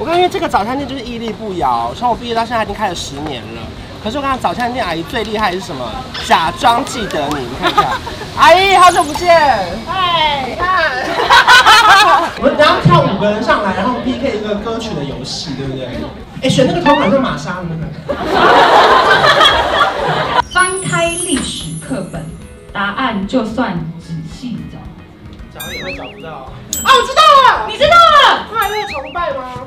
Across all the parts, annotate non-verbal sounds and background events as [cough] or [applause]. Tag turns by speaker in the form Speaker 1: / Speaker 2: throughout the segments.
Speaker 1: 我刚因为这个早餐店就是屹立不摇，从我毕业到现在已经开了十年了。可是我刚刚早餐店阿姨最厉害的是什么？假装记得你，你看一下，[laughs] 阿姨好久不见。
Speaker 2: 嗨，你看，
Speaker 1: 我们等下跳五个人上来，然后 PK 一个歌曲的游戏，对不对？哎，选那个头发像玛莎的那个。
Speaker 2: 翻开历史课本，答案就算仔细找，
Speaker 1: 找也会找不到。啊，
Speaker 2: 我知道了，你知道了，
Speaker 1: 快乐崇拜吗？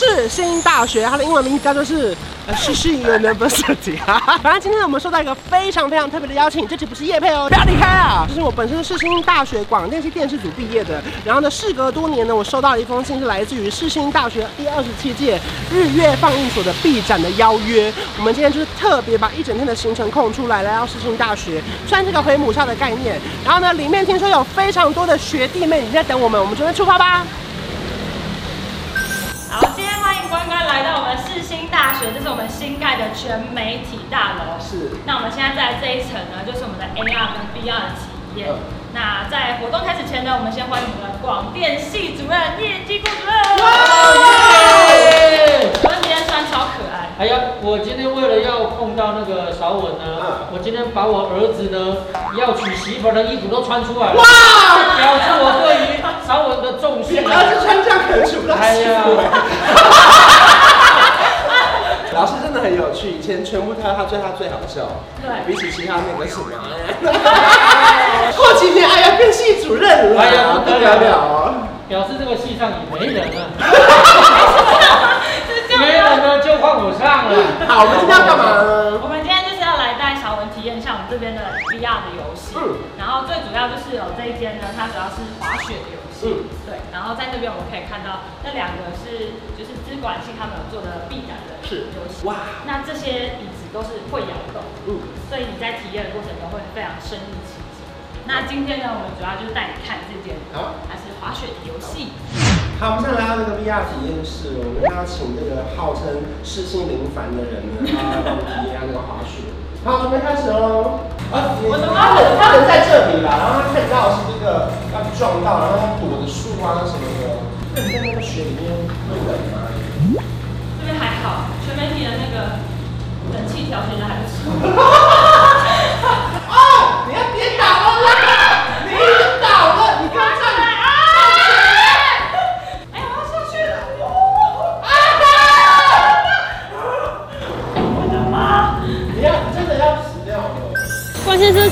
Speaker 1: 世新大学，它的英文名字叫做是。呃世新 University 反正今天我们收到一个非常非常特别的邀请，这期不是叶配哦，不要离开啊！就是我本身是世新大学广电系电视组毕业的，然后呢，事隔多年呢，我收到了一封信，是来自于世新大学第二十七届日月放映所的毕展的邀约。我们今天就是特别把一整天的行程空出来，来到世新大学，算这个回母校的概念。然后呢，里面听说有非常多的学弟妹已经在等我们，我们准备出发吧。
Speaker 2: 好，今天关关来到我们世新大学，这是我们新盖的全媒体大楼。是。那我们现在在这一层呢，就是我们的 AR 跟 VR 的体验。嗯、那在活动开始前呢，我们先欢迎我们的广电系主任叶基顾主任。哇！主任今天穿超可爱。
Speaker 3: 哎呀，我今天为了要碰到那个韶文呢，嗯、我今天把我儿子呢要娶媳妇的衣服都穿出来了。哇！表示我对于韶文的重视。你儿子穿这样可出来？哎呀。
Speaker 1: 老师真的很有趣，以前全部他他最他最好笑，对，比起其他那个什么，过几天哎呀变系主任了，哎呀不得了，
Speaker 3: 表示这个系上也没人了，没人呢就换我上了。
Speaker 1: 好，我们今天要干嘛呢？
Speaker 2: 我们今天就是要来带小文体验一下我们这边的 VR 的游戏，然后最主要就是有这一间呢，它主要是滑雪的游戏。嗯，对，然后在那边我们可以看到那两个是就是资管系他们有做的毕展的游戏，哇，那这些椅子都是会摇动，嗯，所以你在体验的过程中会非常身临其境。那今天呢，我们主要就是带你看这件，好，还是滑雪的游戏。
Speaker 1: 好，我们现在来到这个 VR 体验室，我们要请这个号称世新林凡的人呢，来 [laughs] 帮我们体验那个滑雪。好，准备开始喽。啊，我的妈他人他人在这里啦，然后他看到是这个要撞到，然后他躲着树啊什么的。那你在那个雪里面会冷吗？
Speaker 2: 这边还好，全媒体的那个冷气条件还不
Speaker 4: 错。[laughs]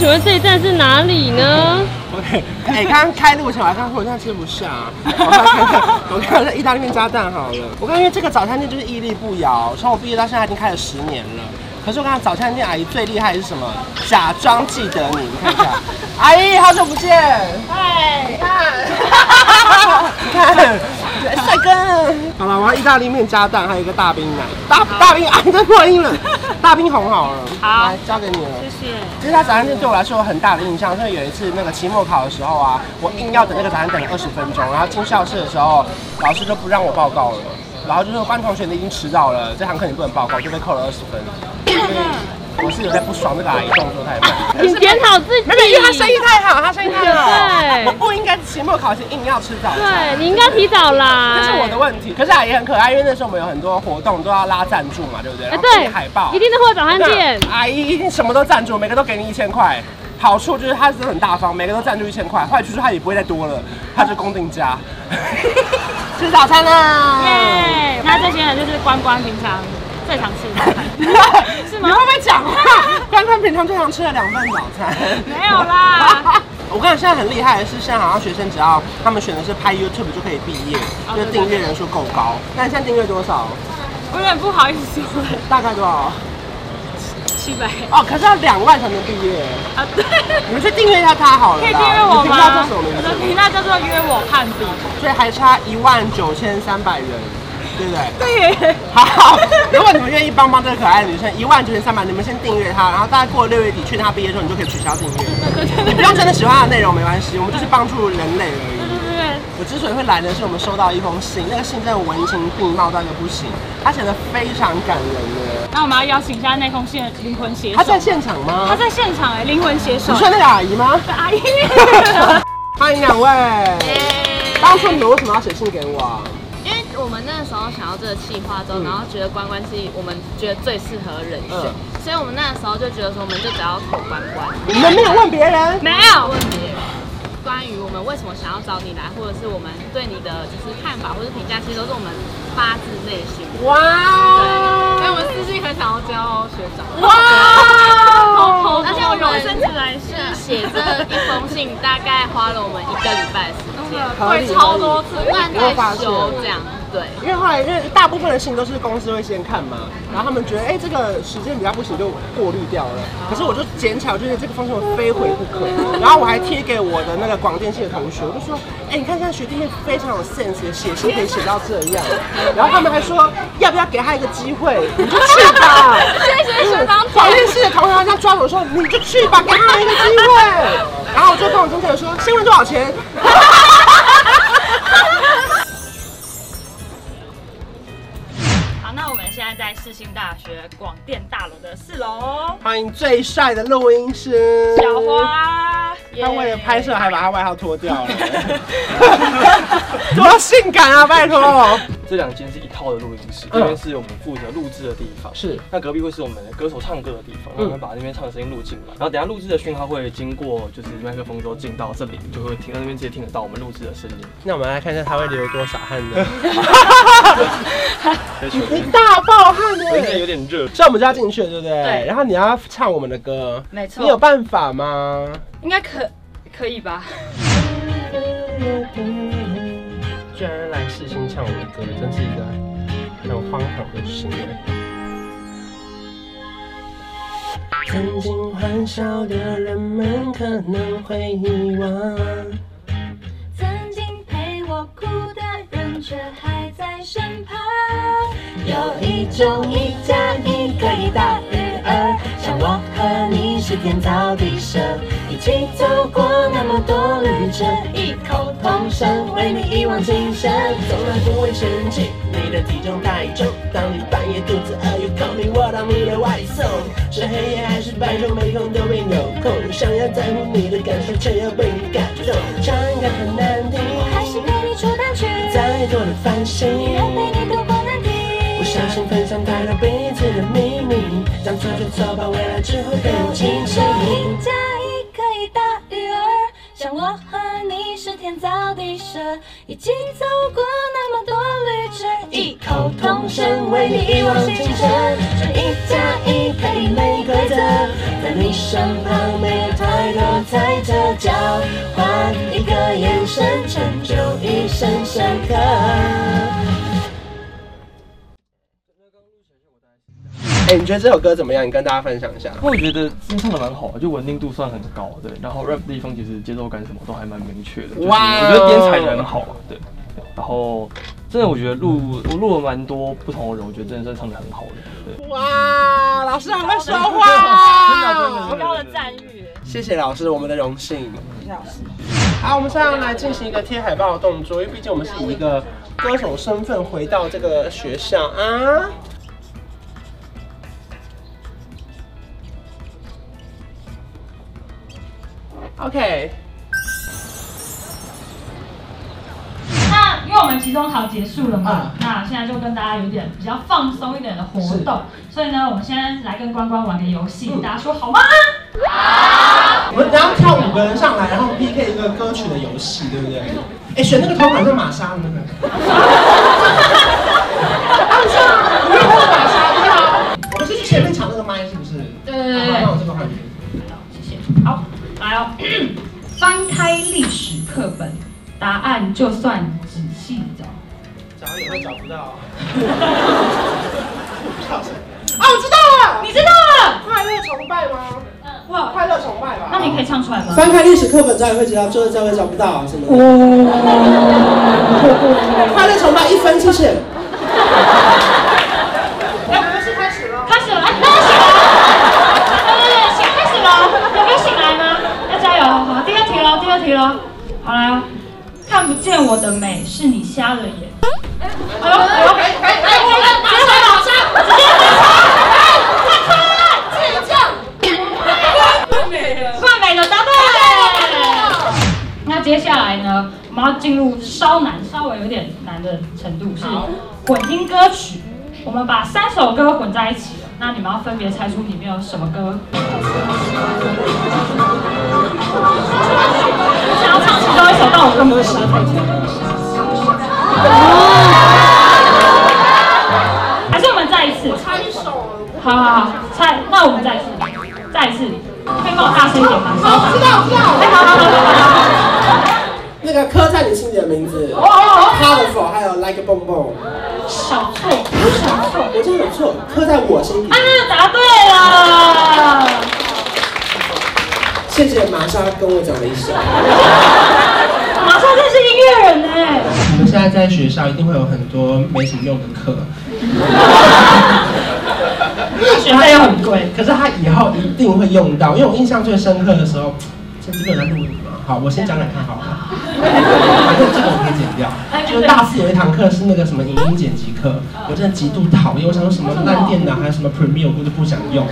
Speaker 4: 请问这一站是哪里呢
Speaker 1: ？OK，哎，刚刚开路前我还看过，我现在吃不下。[laughs] 我看看，我看这意大利面加蛋好了。我刚因为这个早餐店就是屹立不摇，从我毕业到现在已经开了十年了。可是我刚刚早餐店阿姨最厉害的是什么？假装记得你，你看一下。[laughs] 阿姨好久不见。
Speaker 2: 嗨，你看，[laughs]
Speaker 1: 你看，帅哥。好了，我要意大利面加蛋，还有一个大冰奶。大大冰，啊，[laughs] 这破音了。大冰红好了，
Speaker 2: 好，
Speaker 1: 来交给你了，
Speaker 2: 谢谢。
Speaker 1: 其实他早餐店对我来说有很大的印象，因为有一次那个期末考的时候啊，我硬要等那个早餐等了二十分钟，然后进校室的时候，老师就不让我报告了，然后就说班同学你已经迟到了，这堂课你不能报告，就被扣了二十分。[laughs] 我是有在不爽这个阿姨动作太慢，[laughs]
Speaker 4: 你检讨自己。
Speaker 1: 没有，因为他生意太好，他生意太好。
Speaker 4: 对，
Speaker 1: 我不应该期末考前硬要吃早餐。
Speaker 4: 对，你应该提早啦。
Speaker 1: 这是我的问题。可是阿姨很可爱，因为那时候我们有很多活动都要拉赞助嘛，对不对？
Speaker 4: 哎，对，
Speaker 1: 海报
Speaker 4: 一定都会早餐店。
Speaker 1: 阿姨一定什么都赞助，每个都给你一千块。好处就是他是很大方，每个都赞助一千块。坏处是他也不会再多了，他是公定价。[laughs] 吃早餐啦！
Speaker 2: 耶！那这些人就是关关平常。最常吃的早餐是吗？[laughs]
Speaker 1: 你会不会讲话？[laughs] 关关平常最常吃的两份早餐。
Speaker 2: 没有啦。[laughs]
Speaker 1: 我跟你讲，现在很厉害的是，现在好像学生只要他们选的是拍 YouTube 就可以毕业，就是订阅人数够高。那你现在订阅多少？
Speaker 2: 我有点不好意思说。
Speaker 1: 大概多少？
Speaker 2: 七百。
Speaker 1: 哦，可是要两万才能毕业。啊，对。你们去订阅一下他好了。
Speaker 2: 可以订阅我吗？频道叫什么名字？频道叫做约我看笔。
Speaker 1: 所以还差一万九千三百人。对不对？
Speaker 2: 对。
Speaker 1: 好，如果你们愿意帮帮这个可爱的女生，一万九千三百，你们先订阅她，然后大概过了六月底，确定她毕业之后，你就可以取消订阅。你不用真的喜欢她的内容没关系，我们就是帮助人类而已。我之所以会来呢，是我们收到一封信，那个信真的文情并茂到一个不行，他写的非常感人的。
Speaker 2: 那我们要邀请一下那封信的灵魂写手。
Speaker 1: 他在现场吗？
Speaker 2: 他在现场哎，灵魂写手。
Speaker 1: 你说那个阿姨吗？
Speaker 2: 阿姨。[laughs]
Speaker 1: 欢迎两位。当初你们为什么要写信给我啊？
Speaker 5: 我们那个时候想要这个企划之后，然后觉得关关是我们觉得最适合的人选，所以我们那个时候就觉得说，我们就只要投关关。
Speaker 1: 你们没有问别人？
Speaker 2: 没有问别人。
Speaker 5: 关于我们为什么想要找你来，或者是我们对你的就是看法或者评价，其实都是我们发自内心。哇！对，所以我们私信很想要教学长。哇！而且我们甚至来是写这一封信，大概花了我们一个礼拜时间，
Speaker 2: 会超多次，
Speaker 5: 不断在修这样。对，
Speaker 1: 因为后来因为大部分的信都是公司会先看嘛，然后他们觉得哎、欸、这个时间比较不行就过滤掉了。可是我就捡巧，就是这个封信我非回不可。然后我还贴给我的那个广电系的同学，我就说，哎、欸、你看现在学弟妹非常有 sense，写信可以写到这样。然后他们还说要不要给他一个机会，你就去吧。[laughs] 谢谢学长。广电系的同学在抓我说你就去吧，给他一个机会。然后我就跟我经纪人说，先问多少钱。[laughs]
Speaker 2: 在世新大学广电大楼的四楼，
Speaker 1: 欢迎最帅的录音师
Speaker 2: 小花。
Speaker 1: 他为了拍摄还把他外套脱掉了，[laughs] 多性感啊！拜托。
Speaker 6: 这两间是一套的录音室，这边是我们负责录制的地方。是，那隔壁会是我们的歌手唱歌的地方，我们把那边唱的声音录进来，然后等下录制的讯号会经过就是麦克风之后进到这里，就会听到那边直接听得到我们录制的声音。
Speaker 1: 那我们来看一下他会流多少汗呢？你大爆汗呢？
Speaker 6: 现在有点热，
Speaker 1: 所以我们就要进去了，对不对？对。然后你要唱我们的歌，
Speaker 2: 没错。
Speaker 1: 你有办法吗？
Speaker 2: 应该可可以吧。
Speaker 1: 居然来世新唱我的歌，真是一个很荒唐的行为。曾经欢笑的人们可能会遗忘，
Speaker 7: 曾经陪我哭的人却还在身旁。有一种一加一可以大于二，我和你是天造地设，一起走过那么多旅程，异口同声为你一往情深，从来不会嫌弃你的体重太重。当你半夜肚子饿，You call me，我当你的外送，是黑夜还是白昼，没空都没有空。想要在乎你的感受，却又被你感动。唱歌很难听，我还是陪你出单曲，再多的烦心，也陪你更清晰。一加一可以大于二，像我和你是天造地设，一起走过那么多旅程，异口同声为你一往情深。这一加一可以没规则，在你身旁没有太多猜测，交换一个眼神，成就一生深刻。
Speaker 1: 哎、欸，你觉得这首歌怎么样？你跟大家分享一下。
Speaker 6: 我觉得真唱的蛮好的，就稳定度算很高，对。然后 rap 的地方其实节奏感什么都还蛮明确的。哇！我觉得编采的很好，对。然后真的，我觉得录我录了蛮多不同的人，我觉得真的是唱的很好的。对。
Speaker 1: 哇，老师很会说话，
Speaker 2: 真的真的很高的赞誉。
Speaker 1: 谢谢老师，我们的荣幸。
Speaker 2: 谢谢老师。
Speaker 1: 好，我们现在来进行一个贴海报的动作，因为毕竟我们是以一个歌手身份回到这个学校啊。OK，
Speaker 2: 那因为我们期中考结束了嘛，嗯、那现在就跟大家有点比较放松一点的活动，所以呢，我们先来跟关关玩个游戏，嗯、大家说好吗？好。
Speaker 1: 我们等下跳五个人上来，然后 PK 一个歌曲的游戏，对不对？哎、欸，选那个头款是玛莎的那
Speaker 2: 个。答案就算仔细找，
Speaker 1: 找也会找不到。啊，[laughs] 我知道了，
Speaker 2: 你知道了？
Speaker 1: 快乐崇拜吗？嗯，哇，快乐崇拜吧。
Speaker 2: 那你可以唱出来吗？
Speaker 1: 翻开历史课本，找也会知道，就是找也找不到，什么的。[laughs] 快乐崇拜一分，谢谢。
Speaker 2: 见我的美，是你瞎了眼。那接下来呢，我们要进入稍难、稍微有点！难的程度，是混音歌曲。我们把三首歌混在一起了，那你们要分别猜出里面有什么歌。我想要唱其中一首，但我根本不识。还是我们再一次猜一首？好好好，猜。那我们再一次，再一次，可以帮我大声一点吗？好，知道知道。哎，好好好好好。
Speaker 1: 那个刻在你心里的名字。哦哦哦。Colorful，还有 Like a Boom Boom。
Speaker 2: 小错，有小错，
Speaker 1: 我真的有错，刻在我心里。
Speaker 2: 啊，答对了。
Speaker 1: 谢谢玛莎跟我讲了一声。[laughs]
Speaker 2: 玛莎真是音乐人哎。
Speaker 1: 我们现在在学校一定会有很多没什么用的课。
Speaker 2: 学费又很贵，
Speaker 1: 可是他以后一定会用到，因为我印象最深刻的时候，这基本上录影嘛。好，我先讲讲看好了。反正这个我可以剪掉。就是大四有一堂课是那个什么影音剪辑课，我真的极度讨厌。我想说什么烂电脑还有什么 Premiere，我就不想用。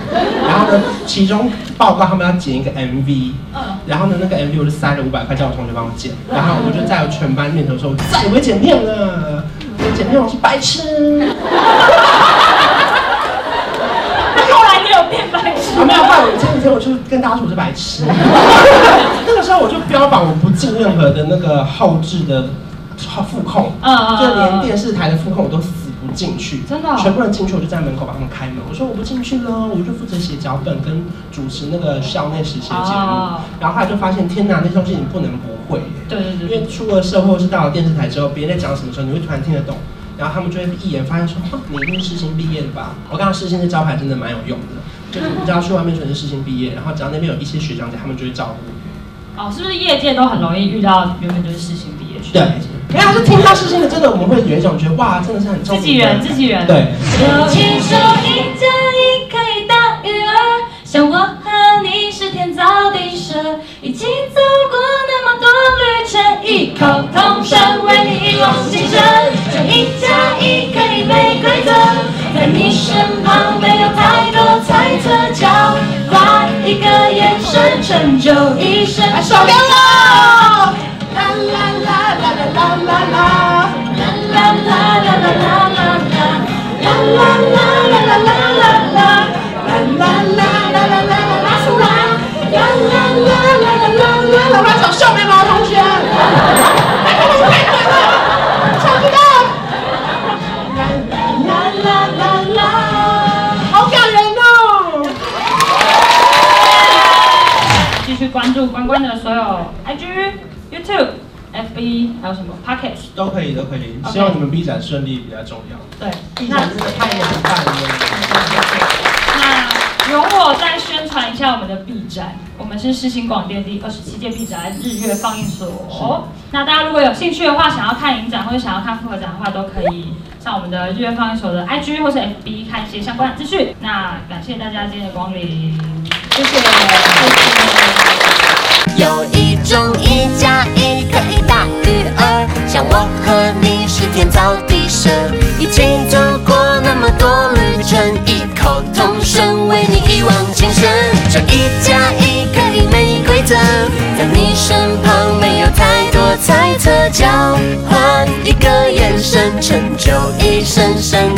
Speaker 1: 然后呢，其中报告他们要剪一个 MV，然后呢，那个 MV 我就塞了五百块叫我同学帮我剪，然后我就在我全班面前说，我再也不会剪片了，我剪片我是白痴。
Speaker 2: 后来你有变白痴？
Speaker 1: 啊，没有，后来我前几天我就跟大家说我是白痴。[laughs] 那个时候我就标榜我不进任何的那个后置的。副控，嗯嗯，就连电视台的副控我都死不进去，真的，全部人进去我就在门口帮他们开门。我说我不进去了，我就负责写脚本跟主持那个校内实习节目。然后后来就发现，天哪，那东西你不能不会。对对对。因为出了社会是到了电视台之后，别人在讲什么时候，你会突然听得懂。然后他们就会一眼发现说，你一定是世新毕业的吧？我刚刚世新的招牌真的蛮有用的，就是你只要去外面说你是世新毕业，然后只要那边有一些学长姐，他们就会照顾。
Speaker 2: 哦，是不是业界都很容易遇到原本就是世新毕业学？
Speaker 1: 对。没有，是听到世新的，真的我们会有一种觉得哇，真的是很重要。
Speaker 2: 自己人，自己人。
Speaker 1: 对。
Speaker 7: 有成就一生。
Speaker 1: 手变了。
Speaker 2: 还有什么 Podcast
Speaker 1: 都可以，都可以。希望你们 B 展顺利比较重要。
Speaker 2: 对
Speaker 1: ，B 展真的太难办了。
Speaker 2: 那容我再宣传一下我们的 B 展，我们是世新广电第二十七届 B 展日月放映所。那大家如果有兴趣的话，想要看影展或者想要看复合展的话，都可以上我们的日月放映所的 IG 或是 FB 看一些相关的资讯。那感谢大家今天的光临，谢
Speaker 7: 谢。一个眼神成就一生生